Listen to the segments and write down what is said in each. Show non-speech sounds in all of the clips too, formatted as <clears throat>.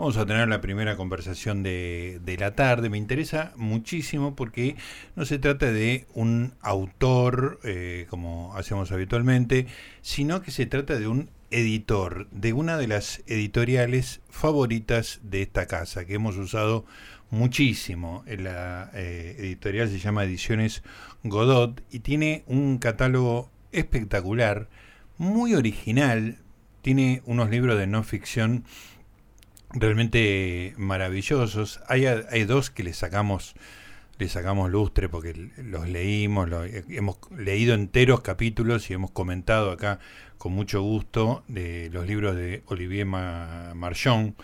Vamos a tener la primera conversación de, la tarde. Me interesa muchísimo porque no se trata de un autor, eh, como hacemos habitualmente, sino que se trata de un editor, de una de las editoriales favoritas de esta casa, que hemos usado muchísimo. La eh, editorial se llama Ediciones Godot y tiene un catálogo espectacular, muy original. Tiene unos libros de no ficción realmente maravillosos. Hay, hay dos que le sacamos le sacamos lustre porque los leímos, hemos leído enteros capítulos y hemos comentado acá con mucho gusto de los libros de Olivier Marchon,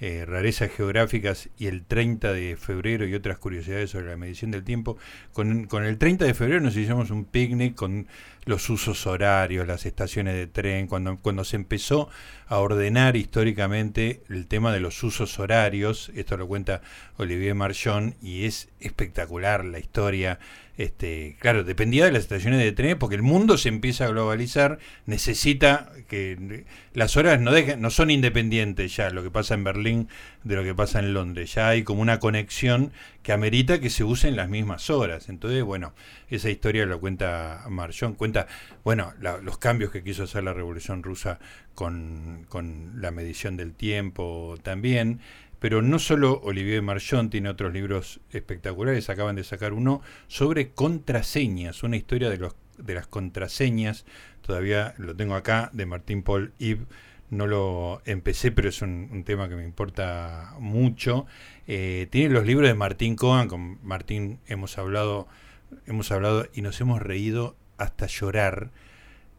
eh, Rarezas Geográficas y el 30 de febrero y otras curiosidades sobre la medición del tiempo. Con, con el 30 de febrero nos hicimos un picnic con los usos horarios, las estaciones de tren, cuando, cuando se empezó a ordenar históricamente el tema de los usos horarios, esto lo cuenta Olivier Marchon y es espectacular la historia. Este, claro, dependía de las estaciones de tren porque el mundo se empieza a globalizar, necesita que las horas no dejen, no son independientes ya lo que pasa en Berlín de lo que pasa en Londres, ya hay como una conexión que amerita que se usen las mismas horas. Entonces, bueno, esa historia lo cuenta cuenta, bueno, los cambios que quiso hacer la Revolución Rusa con, la medición del tiempo también. Pero no solo Olivier Marchon tiene otros libros espectaculares, acaban de sacar uno sobre contraseñas, una historia de, los, de las contraseñas, todavía lo tengo acá, de Martín Paul Yves, no lo empecé, pero es un, tema que me importa mucho. Eh, tiene los libros de Martín Cohen, con Martín hemos hablado, hemos hablado y nos hemos reído hasta llorar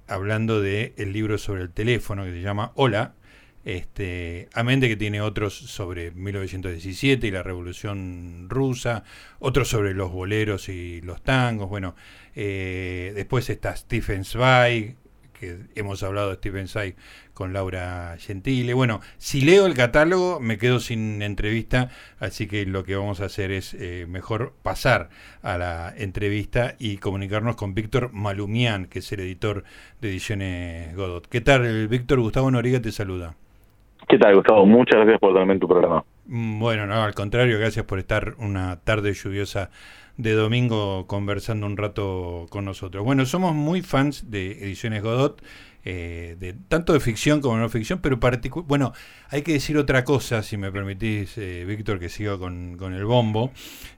hablando de el libro sobre el teléfono que se llama Hola, este, amén de que tiene otros sobre 1917 y la Revolución Rusa, otros sobre los boleros y los tangos, bueno, eh, después está Stephen Zweig, que hemos hablado de Stephen Zweig con Laura Gentile. Bueno, si leo el catálogo me quedo sin entrevista, así que lo que vamos a hacer es eh, mejor pasar a la entrevista y comunicarnos con Víctor Malumián, que es el editor de Ediciones Godot. ¿Qué tal, Víctor? Gustavo Noriga te saluda. ¿Qué tal, Gustavo? Muchas gracias por darme en tu programa. Mm, bueno, no, al contrario, gracias por estar una tarde lluviosa de domingo conversando un rato con nosotros. Bueno, somos muy fans de Ediciones Godot, eh, de tanto de ficción como no ficción, pero bueno, hay que decir otra cosa, si me permitís, eh, Víctor, que siga con, con, el bombo,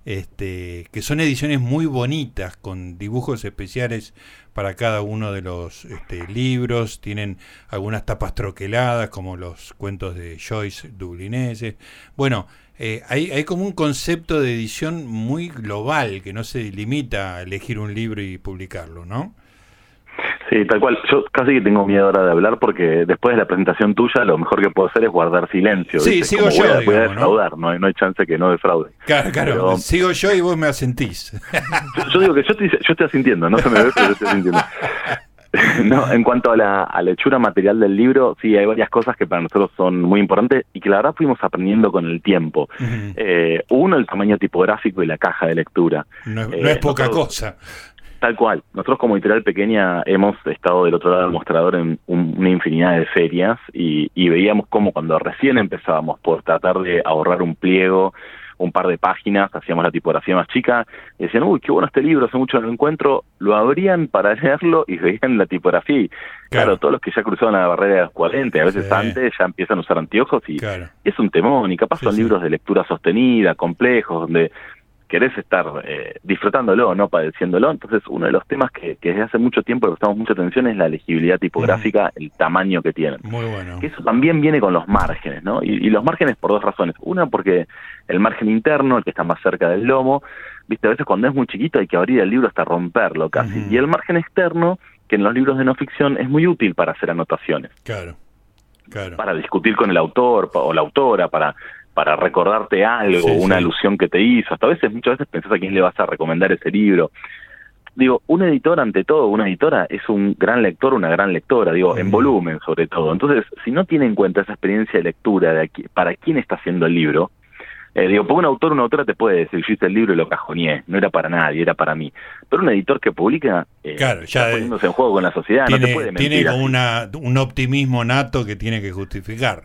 este, que son ediciones muy bonitas, con dibujos especiales para cada uno de los este, libros, tienen algunas tapas troqueladas como los cuentos de Joyce dublineses. Bueno, eh, hay, hay como un concepto de edición muy global que no se limita a elegir un libro y publicarlo, ¿no? Sí, tal cual. Yo casi que tengo miedo ahora de hablar porque después de la presentación tuya lo mejor que puedo hacer es guardar silencio. Sí, sigo yo. Voy a, defraudar, ¿no? hay, chance que no defraude. Claro, claro. sigo yo y vos me asentís. Yo, digo que yo, te, yo estoy asintiendo, no se me ve, pero yo estoy asintiendo. <laughs> <laughs> no, en cuanto a la a lechura material del libro, sí, hay varias cosas que para nosotros son muy importantes y que la verdad fuimos aprendiendo con el tiempo. eh, uno, el tamaño tipográfico y la caja de lectura. No, es eh, poca cosa. Tal cual. Nosotros como editorial pequeña hemos estado del otro lado del mostrador en una infinidad de ferias y, y veíamos cómo cuando recién empezábamos por tratar de ahorrar un pliego, un par de páginas, hacíamos la tipografía más chica, y decían, uy, qué bueno este libro, hace mucho no lo encuentro, lo abrían para <laughs> leerlo y veían la tipografía. Y, claro. todos los que ya cruzaron la barrera de los 40, a veces antes, ya empiezan a usar anteojos y, es un temón, y capaz son libros de lectura sostenida, complejos, donde querés estar eh, disfrutándolo, no padeciéndolo. Entonces, uno de los temas que, desde hace mucho tiempo le prestamos mucha atención es la legibilidad tipográfica, el tamaño que tienen. Muy bueno. eso también viene con los márgenes, ¿no? Y, los márgenes por dos razones. Una, porque el margen interno, el que está más cerca del lomo, viste, a veces cuando es muy chiquito hay que abrir el libro hasta romperlo casi. Y el margen externo, que en los libros de no ficción es muy útil para hacer anotaciones. Claro. Claro. Para discutir con el autor o la autora, para para recordarte algo, una alusión que te hizo. Hasta a veces, muchas veces pensás a quién le vas a recomendar ese libro. Digo, un editor ante todo, una editora es un gran lector, una gran lectora, digo, en volumen sobre todo. Entonces, si no tiene en cuenta esa experiencia de lectura de aquí, para quién está haciendo el libro, eh, digo, porque un autor o una autora te puede decir, yo hice el libro y lo cajoneé, no era para nadie, era para mí. Pero un editor que publica, eh, claro, ya poniéndose en juego con la sociedad, tiene, no te puede mentir Tiene una, un optimismo nato que tiene que justificar.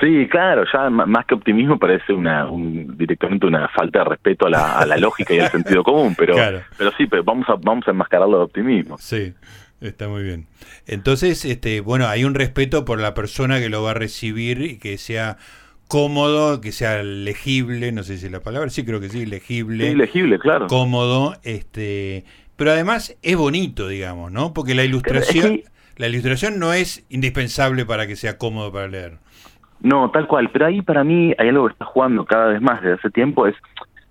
Sí, claro, ya más que optimismo parece una directamente una falta de respeto a la, lógica y al sentido común, pero pero sí, pero vamos a vamos a enmascararlo de optimismo. Sí. Está muy bien. Entonces, este, bueno, hay un respeto por la persona que lo va a recibir y que sea cómodo, que sea legible, no sé si la palabra, sí creo que sí, legible. Sí, legible, claro. Cómodo, este, pero además es bonito, digamos, ¿no? Porque la ilustración, la ilustración no es indispensable para que sea cómodo para leer. No, tal cual, pero ahí para mí hay algo que está jugando cada vez más desde hace tiempo, es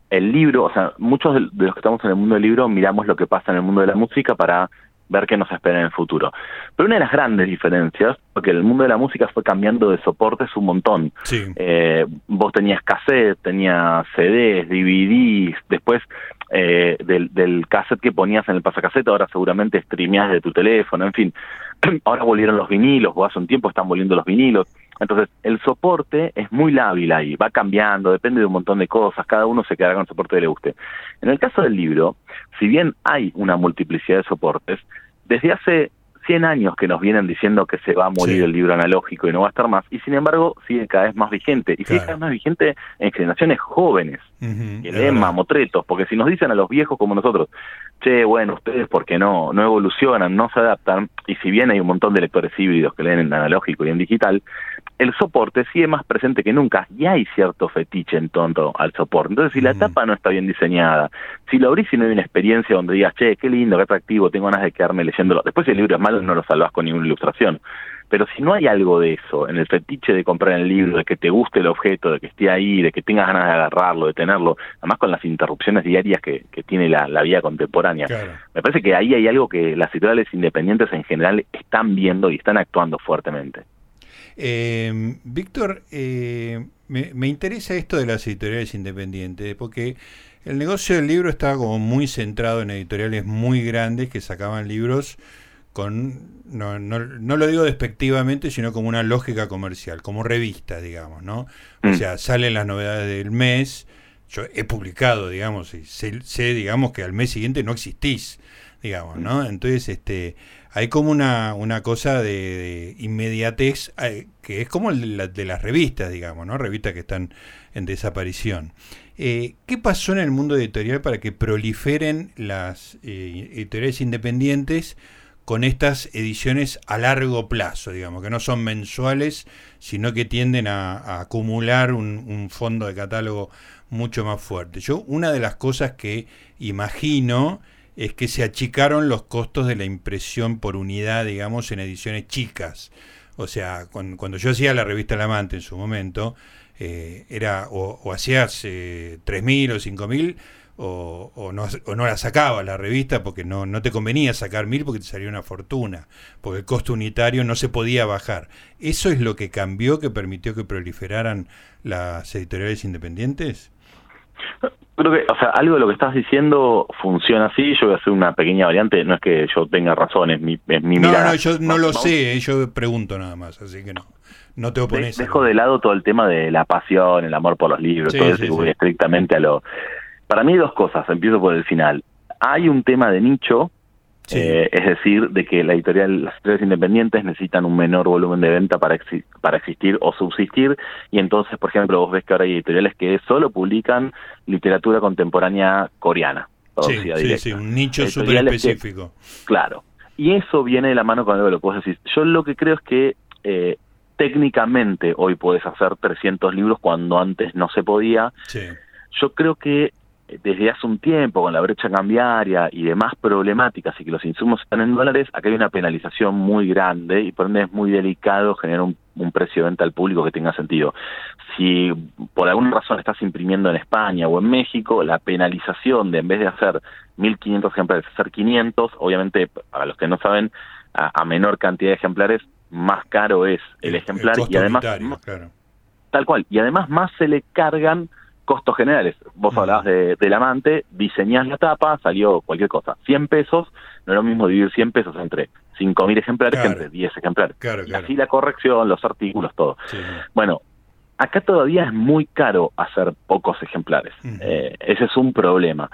el libro, o sea, muchos de los que estamos en el mundo del libro miramos lo que pasa en el mundo de la música para ver qué nos espera en el futuro. Pero una de las grandes diferencias, porque el mundo de la música fue cambiando de soportes un montón. Eh, vos tenías cassette, tenías CDs, DVDs, después eh, del, del cassette que ponías en el pasacassette, ahora seguramente streameás de tu teléfono, en fin. <clears throat> Ahora volvieron los vinilos, o hace un tiempo están volviendo los vinilos. Entonces, el soporte es muy lábil ahí, va cambiando, depende de un montón de cosas, cada uno se quedará con el soporte que le guste. En el caso del libro, si bien hay una multiplicidad de soportes, desde hace 100 años que nos vienen diciendo que se va a morir el libro analógico y no va a estar más, y sin embargo sigue cada vez más vigente, y sigue cada vez más vigente en generaciones jóvenes, que leen mamotretos, porque si nos dicen a los viejos como nosotros, che, bueno, ustedes porque no, no evolucionan, no se adaptan, y si bien hay un montón de lectores híbridos que leen en analógico y en digital, el soporte sigue más presente que nunca y hay cierto fetiche en torno al soporte. Entonces, si la tapa no está bien diseñada, si lo abrís y no hay una experiencia donde digas, che, qué lindo, qué atractivo, tengo ganas de quedarme leyéndolo. Después, si el libro es malo, no lo salvas con ninguna ilustración. Pero si no hay algo de eso, en el fetiche de comprar el libro, de que te guste el objeto, de que esté ahí, de que tengas ganas de agarrarlo, de tenerlo, además con las interrupciones diarias que, que tiene la, la, vida contemporánea, me parece que ahí hay algo que las editoriales independientes en general están viendo y están actuando fuertemente. Eh, Víctor, eh, me, interesa esto de las editoriales independientes, porque el negocio del libro estaba como muy centrado en editoriales muy grandes que sacaban libros con, no, no, no lo digo despectivamente, sino como una lógica comercial, como revistas, digamos, ¿no? O mm. sea, salen las novedades del mes, yo he publicado, digamos, y sé, sé, digamos, que al mes siguiente no existís, digamos, ¿no? Mm. Entonces, este hay como una, una cosa de, inmediatez eh, que es como el de, las revistas, digamos, ¿no? Revistas que están en desaparición. Eh, ¿Qué pasó en el mundo editorial para que proliferen las eh, editoriales independientes con estas ediciones a largo plazo, digamos, que no son mensuales, sino que tienden a, acumular un, fondo de catálogo mucho más fuerte? Yo, una de las cosas que imagino es que se achicaron los costos de la impresión por unidad, digamos, en ediciones chicas. O sea, cuando, yo hacía la revista El Amante en su momento, eh, era o, hacías eh, 3.000 o 5.000 o, o, no, o no la sacaba la revista porque no, no te convenía sacar 1.000 porque te salía una fortuna, porque el costo unitario no se podía bajar. ¿Eso es lo que cambió, que permitió que proliferaran las editoriales independientes? Creo que, o sea, algo de lo que estás diciendo funciona así. Yo voy a hacer una pequeña variante. No es que yo tenga razón, es mi, es mi no, No, yo no lo sé, eh, yo pregunto nada más, así que no. No te opones. dejo de lado todo el tema de la pasión, el amor por los libros, todo eso, voy estrictamente a lo. Para mí, dos cosas. Empiezo por el final. Hay un tema de nicho eh, es decir, de que la editorial, las editoriales independientes necesitan un menor volumen de venta para, para existir o subsistir, y entonces, por ejemplo, vos ves que ahora hay editoriales que solo publican literatura contemporánea coreana. Sí, sí, sí, un nicho súper específico. claro. Y eso viene de la mano con algo lo que vos decís. Yo lo que creo es que eh, técnicamente hoy podés hacer 300 libros cuando antes no se podía. Yo creo que desde hace un tiempo con la brecha cambiaria y demás problemáticas y que los insumos están en dólares, acá hay una penalización muy grande y por ende es muy delicado generar un, precio de venta al público que tenga sentido. Si por alguna razón estás imprimiendo en España o en México, la penalización de en vez de hacer 1.500 ejemplares, hacer 500, obviamente para los que no saben, a, menor cantidad de ejemplares, más caro es el, ejemplar y además... Tal cual, y además más se le cargan costos generales. Vos hablabas de, del amante, diseñás la tapa, salió cualquier cosa. 100 pesos, no es lo mismo dividir 100 pesos entre 5.000 ejemplares que entre 10 ejemplares. y así la corrección, los artículos, todo. Bueno, Acá todavía es muy caro hacer pocos ejemplares. Eh, ese es un problema.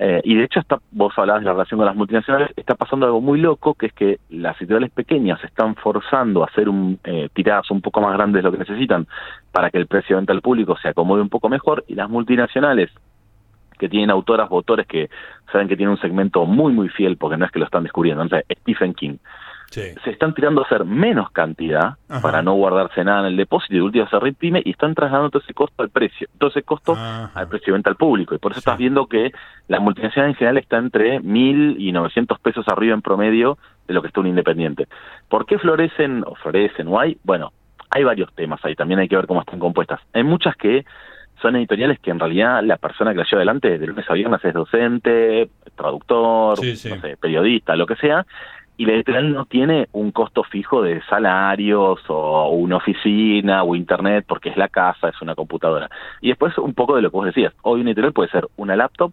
Eh, y de hecho, está, vos hablabas de la relación con las multinacionales, está pasando algo muy loco, que es que las editoriales pequeñas están forzando a hacer un, eh, tiradas un poco más grandes de lo que necesitan para que el precio de venta al público se acomode un poco mejor, y las multinacionales que tienen autoras o autores que saben que tienen un segmento muy, muy fiel, porque no es que lo están descubriendo. Entonces, Stephen King se están tirando a hacer menos cantidad para no guardarse nada en el depósito y de última se reimprime y están trasladando todo ese costo al precio, todo ese costo al precio de venta al público. Y por eso estás viendo que la multinacional en general está entre mil y 900 pesos arriba en promedio de lo que está un independiente. ¿Por qué florecen o florecen o hay? Bueno, hay varios temas ahí, también hay que ver cómo están compuestas. Hay muchas que son editoriales que en realidad la persona que la lleva adelante de lunes a viernes es docente, traductor, periodista, lo que sea, y la editorial no tiene un costo fijo de salarios o una oficina o internet porque es la casa, es una computadora. Y después un poco de lo que vos decías, hoy una editorial puede ser una laptop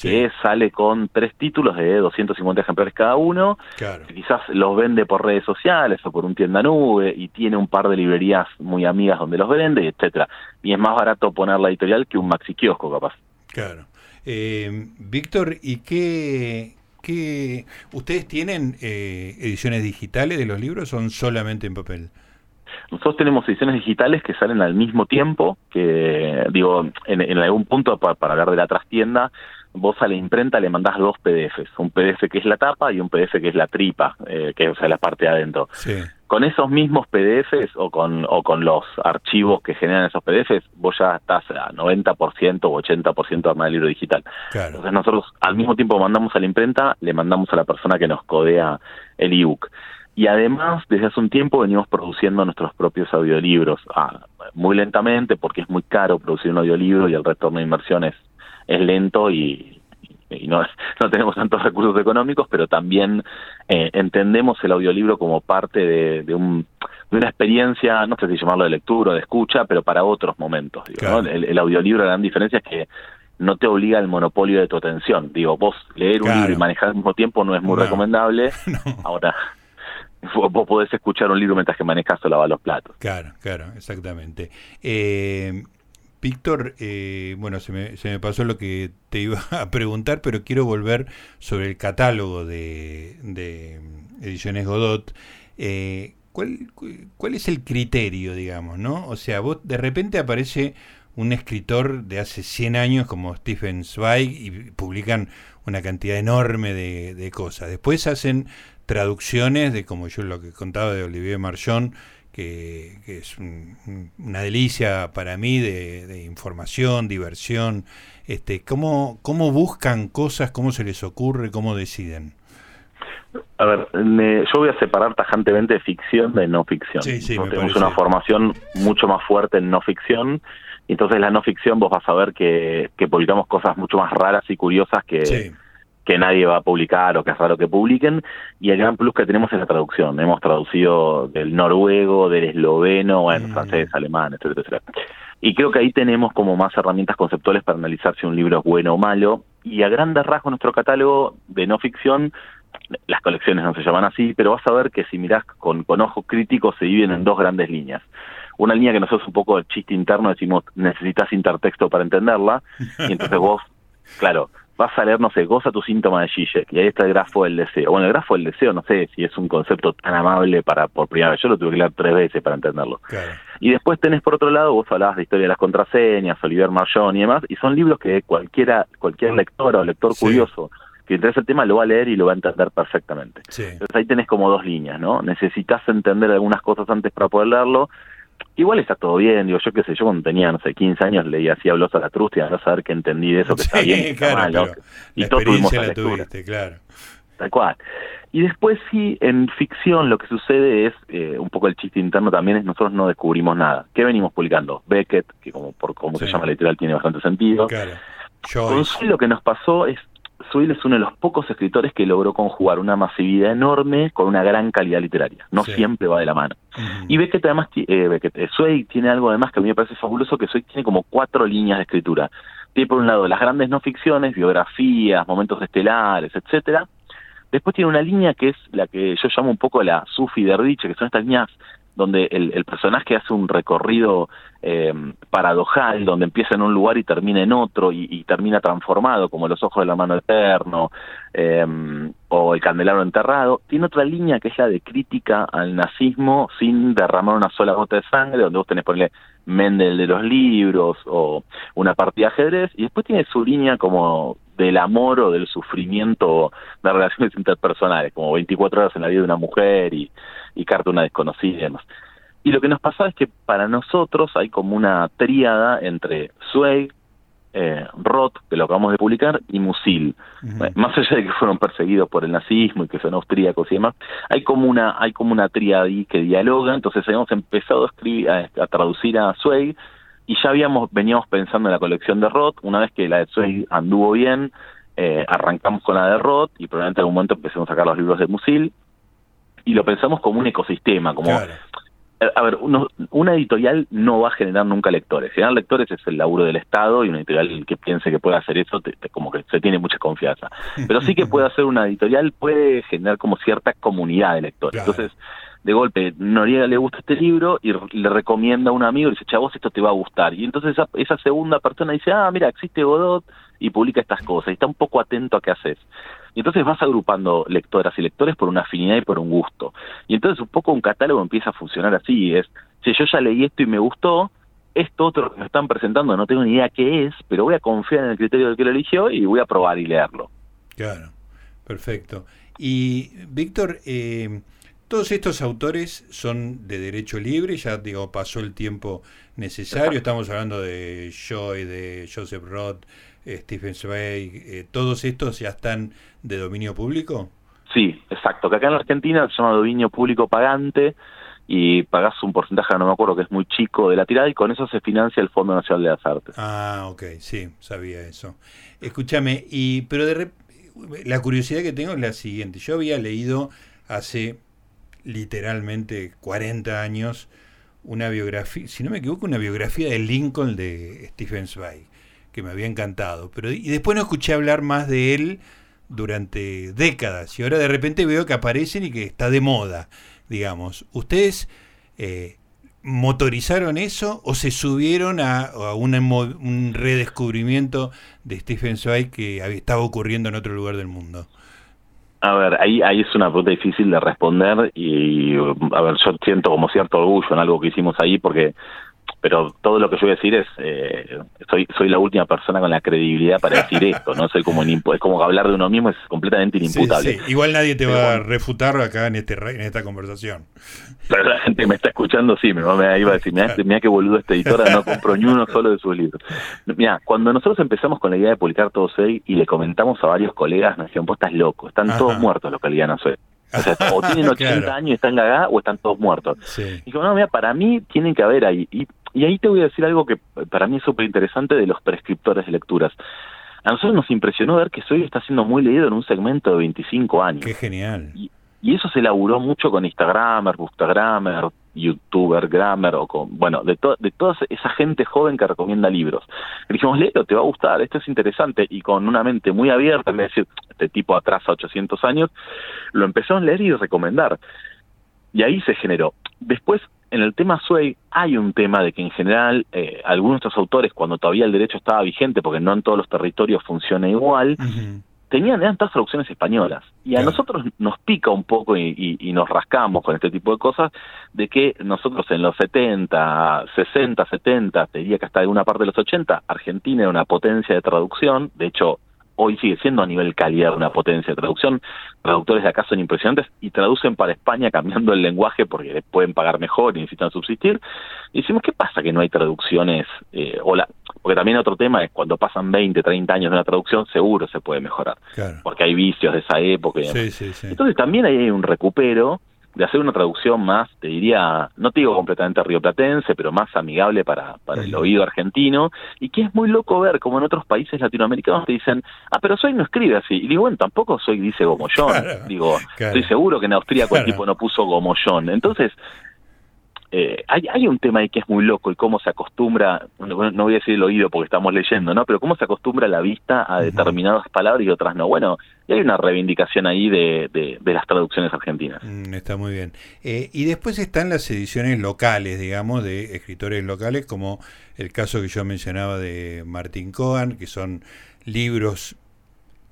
que sale con tres títulos de 250 ejemplares cada uno, que quizás los vende por redes sociales o por un tienda nube y tiene un par de librerías muy amigas donde los vende, etcétera. Y es más barato poner la editorial que un maxi kiosco capaz. Claro. Eh, Víctor, ¿y qué, ¿Qué, ¿Ustedes tienen eh, ediciones digitales de los libros son solamente en papel? Nosotros tenemos ediciones digitales que salen al mismo tiempo, que digo, en, algún punto para hablar de la trastienda, vos a la imprenta le mandás dos PDFs, un PDF que es la tapa y un PDF que es la tripa, eh, que es o sea, la parte de adentro. Con esos mismos PDFs o con, o con los archivos que generan esos PDFs, vos ya estás a 90% o 80% armado el libro digital. Entonces nosotros al mismo tiempo mandamos a la imprenta, le mandamos a la persona que nos codea el ebook. Y además, desde hace un tiempo venimos produciendo nuestros propios audiolibros, ah, muy lentamente porque es muy caro producir un audiolibro y el retorno de inversión es es lento y, no, <laughs> no tenemos tantos recursos económicos, pero también eh, entendemos el audiolibro como parte de, un, de una experiencia, no sé si llamarlo de lectura o de escucha, pero para otros momentos. el, audiolibro, la gran diferencia es que no te obliga al monopolio de tu atención. Digo, vos leer un libro y manejar al mismo tiempo no es muy recomendable. <laughs> Ahora, <laughs> vos podés escuchar un libro mientras que manejas o lavas los platos. Claro, claro, exactamente. Eh, Víctor, eh, bueno, se me, se me, pasó lo que te iba <laughs> a preguntar, pero quiero volver sobre el catálogo de, Ediciones Godot. Eh, ¿cuál, ¿Cuál es el criterio, digamos, no? O sea, vos de repente aparece un escritor de hace 100 años como Stephen Zweig y publican una cantidad enorme de, de cosas. Después hacen traducciones de, como yo lo que contaba de Olivier Marchón, que, es una delicia para mí de, información, diversión. Este, ¿cómo, ¿Cómo buscan cosas? ¿Cómo se les ocurre? ¿Cómo deciden? A ver, yo voy a separar tajantemente ficción de no ficción. Sí, tenemos una formación mucho más fuerte en no ficción. Entonces la no ficción vos vas a ver que, que publicamos cosas mucho más raras y curiosas que, que nadie va a publicar o que es raro que publiquen, y el gran plus que tenemos es la traducción. Hemos traducido del noruego, del esloveno, bueno, mm. francés, alemán, etcétera, etcétera. Y creo que ahí tenemos como más herramientas conceptuales para analizar si un libro es bueno o malo, y a grandes rasgos nuestro catálogo de no ficción, las colecciones no se llaman así, pero vas a ver que si mirás con, con ojo crítico se dividen en dos grandes líneas una línea que nosotros un poco el chiste interno decimos necesitas intertexto para entenderla y entonces <laughs> vos claro vas a leer, no sé, goza tu síntoma de Zizek, y ahí está el grafo del deseo. Bueno, el grafo del deseo, no sé si es un concepto tan amable para por primera vez, yo lo tuve que leer tres veces para entenderlo. Y después tenés por otro lado, vos hablabas de historia de las contraseñas, Oliver Marchón y demás, y son libros que cualquiera, cualquier lector o lector curioso que interesa el tema lo va a leer y lo va a entender perfectamente. Entonces ahí tenés como dos líneas, ¿no? Necesitas entender algunas cosas antes para poder leerlo, igual está todo bien, digo, yo qué sé, yo cuando tenía, no sé, 15 años leía así a la trustia, no saber que entendí de eso, que está bien, <laughs> mal, Y todos tuvimos la, tuviste, claro. Tal cual. Y después sí, en ficción lo que sucede es, eh, un poco el chiste interno también es nosotros no descubrimos nada. ¿Qué venimos publicando? Beckett, que como por cómo se llama literal tiene bastante sentido. Claro. Con lo que nos pasó es Suil es uno de los pocos escritores que logró conjugar una masividad enorme con una gran calidad literaria. No siempre va de la mano. Y Beckett además, eh, Beckett, eh, tiene algo además que a mí me parece fabuloso, que Zweig tiene como cuatro líneas de escritura. Tiene por un lado las grandes no ficciones, biografías, momentos estelares, etcétera. Después tiene una línea que es la que yo llamo un poco la Sufi de Erdich, que son estas líneas donde el, personaje hace un recorrido eh, paradojal, donde empieza en un lugar y termina en otro, y, termina transformado, como Los Ojos de la Mano Eterno, eh, o El Candelabro Enterrado. Tiene otra línea que es la de crítica al nazismo sin derramar una sola gota de sangre, donde vos tenés, ponerle Mendel de los libros, o una partida de ajedrez, y después tiene su línea como del amor o del sufrimiento de relaciones <laughs> interpersonales, como 24 horas en la vida de una mujer y, y carta una desconocida y demás. Y lo que nos pasa es que para nosotros hay como una tríada entre Zweig, eh, Roth, que lo acabamos de publicar, y Musil. Más allá de que fueron perseguidos por el nazismo y que son austríacos y demás, hay como una, hay como una tríada ahí que dialoga, entonces habíamos empezado a escribir, a, traducir a Zweig, y ya habíamos, veníamos pensando en la colección de Roth, una vez que la de Zweig anduvo bien, eh, arrancamos con la de Roth y probablemente en algún momento empecemos a sacar los libros de Musil, y lo pensamos como un ecosistema, como... A ver, una editorial no va a generar nunca lectores. Generar lectores es el laburo del Estado y una editorial que piense que puede hacer eso, como que se tiene mucha confianza. Pero sí que puede hacer una editorial, puede generar como cierta comunidad de lectores. Entonces, de golpe, Noriega le gusta este libro y le recomienda a un amigo y dice, chavos, esto te va a gustar. Y entonces esa, esa segunda persona dice, ah, mira, existe Godot y publica estas cosas y está un poco atento a qué haces. Y entonces vas agrupando lectoras y lectores por una afinidad y por un gusto. Y entonces un poco un catálogo empieza a funcionar así, es, si yo ya leí esto y me gustó, esto otro que me están presentando no tengo ni idea qué es, pero voy a confiar en el criterio del que lo eligió y voy a probar y leerlo. Claro, perfecto. Y Víctor, eh, todos estos autores son de derecho libre, ya digo, pasó el tiempo necesario, estamos hablando de Joy, de Joseph Roth, Stephen Zweig, eh, ¿todos estos ya están de dominio público? Sí, exacto, que acá en Argentina se llama dominio público pagante y pagás un porcentaje, no me acuerdo, que es muy chico de la tirada y con eso se financia el Fondo Nacional de las Artes. Ah, ok, sí, sabía eso. Escúchame, y pero de la curiosidad que tengo es la siguiente. Yo había leído hace literalmente 40 años una biografía, si no me equivoco, una biografía de Lincoln de Stephen Zweig que me había encantado. Pero, y después no escuché hablar más de él durante décadas. Y ahora de repente veo que aparecen y que está de moda, digamos. ¿Ustedes eh, motorizaron eso o se subieron a, a un redescubrimiento de Stephen Zweig que estaba ocurriendo en otro lugar del mundo? A ver, ahí, ahí es una pregunta difícil de responder y, a ver, yo siento como cierto orgullo en algo que hicimos ahí porque pero todo lo que yo voy a decir es eh, soy soy la última persona con la credibilidad para decir <laughs> esto no soy como es como hablar de uno mismo es completamente inimputable. igual nadie te va a refutar acá en este en esta conversación. Pero <laughs> la gente me está escuchando sí me, me iba a decir mira, mira qué boludo esta editora no compró ni uno solo de sus libros mira cuando nosotros empezamos con la idea de publicar todos seis y le comentamos a varios colegas nos dijeron vos estás loco están todos muertos los que no sé o sea, o tienen <laughs> 80 años y están gagados o están todos muertos. Y digo, no, mira, para mí tienen que haber ahí. Y y ahí te voy a decir algo que para mí es súper interesante de los prescriptores de lecturas. A nosotros nos impresionó ver que Soy está siendo muy leído en un segmento de 25 años. Qué genial. Y, eso se laburó mucho con Instagramer, Bookstagrammer, YouTuber, Grammer, o con, bueno, de, de toda esa gente joven que recomienda libros. Le dijimos, léelo, te va a gustar, esto es interesante. Y con una mente muy abierta, de decir, este tipo atrasa 800 años, lo empezó a leer y recomendar. Y ahí se generó. Después, en el tema Sway hay un tema de que en general eh, algunos de estos autores, cuando todavía el derecho estaba vigente, porque no en todos los territorios funciona igual, tenían eran todas traducciones españolas. Y a nosotros nos pica un poco y, y, nos rascamos con este tipo de cosas, de que nosotros en los 70, 60, 70, te diría que hasta alguna parte de los 80, Argentina era una potencia de traducción, de hecho hoy sigue siendo a nivel calidad una potencia de traducción. Traductores de acá son impresionantes y traducen para España <laughs> cambiando el lenguaje porque pueden pagar mejor y necesitan subsistir. Y decimos, ¿qué pasa que no hay traducciones? Eh, o porque también otro tema es cuando pasan 20, 30 años de una traducción, seguro se puede mejorar. Porque hay vicios de esa época. Entonces también hay un recupero de hacer una traducción más, te diría, no te digo completamente rioplatense, pero más amigable para, para el oído argentino, y que es muy loco ver como en otros países latinoamericanos te dicen, ah, pero Soy no escribe así. Y digo, bueno, tampoco Soy dice Gomollón. <laughs> digo, estoy seguro que en Austria el tipo no puso Gomollón. Entonces, eh, hay, hay un tema ahí que es muy loco y cómo se acostumbra, no, voy a decir el oído porque estamos leyendo, ¿no? Pero cómo se acostumbra la vista a determinadas palabras y otras no. Bueno, y hay una reivindicación ahí de, de, las traducciones argentinas. Mm, está muy bien. Eh, y después están las ediciones locales, digamos, de escritores locales, como el caso que yo mencionaba de Martín Cohen, que son libros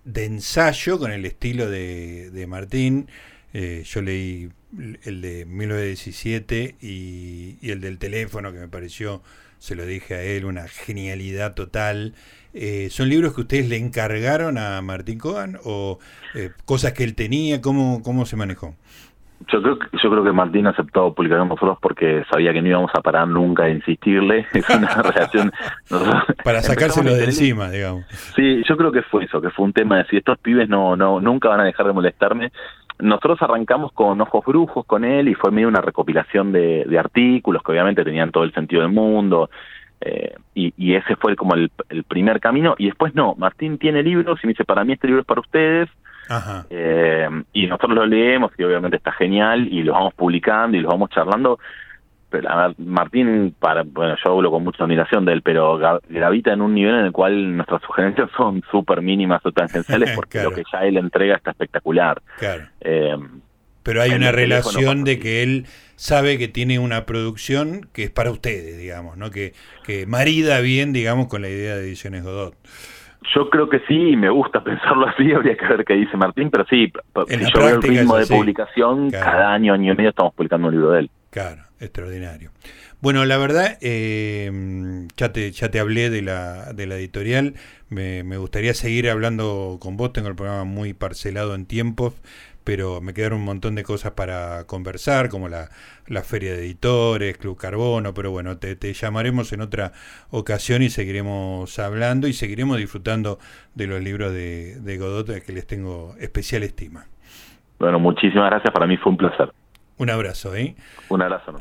de ensayo con el estilo de, de Martín. Eh, yo leí el de 1917 y, y, el del teléfono que me pareció, se lo dije a él, una genialidad total. Eh, ¿Son libros que ustedes le encargaron a Martín Cohen o eh, cosas que él tenía? ¿Cómo, cómo se manejó? Yo creo, que, yo creo que Martín aceptó publicar con nosotros porque sabía que no íbamos a parar nunca de insistirle. <laughs> Es una <laughs> relación. Para sacárselo de encima, digamos. Sí, yo creo que fue eso, que fue un tema de si estos pibes no, no, nunca van a dejar de molestarme. Nosotros arrancamos con Ojos Brujos con él y fue medio una recopilación de, artículos que obviamente tenían todo el sentido del mundo. Eh, y, ese fue como el, primer camino. Y después no, Martín tiene libros y me dice, para mí este libro es para ustedes. Eh, y nosotros lo leemos y obviamente está genial y los vamos publicando y los vamos charlando Martín, para, bueno, yo hablo con mucha admiración de él, pero gravita en un nivel en el cual nuestras sugerencias <laughs> son súper mínimas o tangenciales <laughs> porque lo que ya él entrega está espectacular. Claro. Eh, pero hay una relación de que él sabe que tiene una producción que es para ustedes, digamos, ¿no? Que, que marida bien, digamos, con la idea de Ediciones Godot. Yo creo que sí, me gusta <laughs> pensarlo así, habría que ver qué dice Martín, pero sí, si yo veo el ritmo de publicación, cada año, año y medio estamos publicando un libro de él. Claro, extraordinario. Bueno, la verdad, eh, ya, te, ya te hablé de la, de la editorial, me, gustaría seguir hablando con vos, tengo el programa muy parcelado en tiempos, pero me quedaron un montón de cosas para conversar, como la, la Feria de Editores, Club Carbono, pero bueno, te, llamaremos en otra ocasión y seguiremos hablando y seguiremos disfrutando de los libros de, de Godot, que les tengo especial estima. Bueno, muchísimas gracias, para mí fue un placer. Un abrazo, ¿eh? Un abrazo.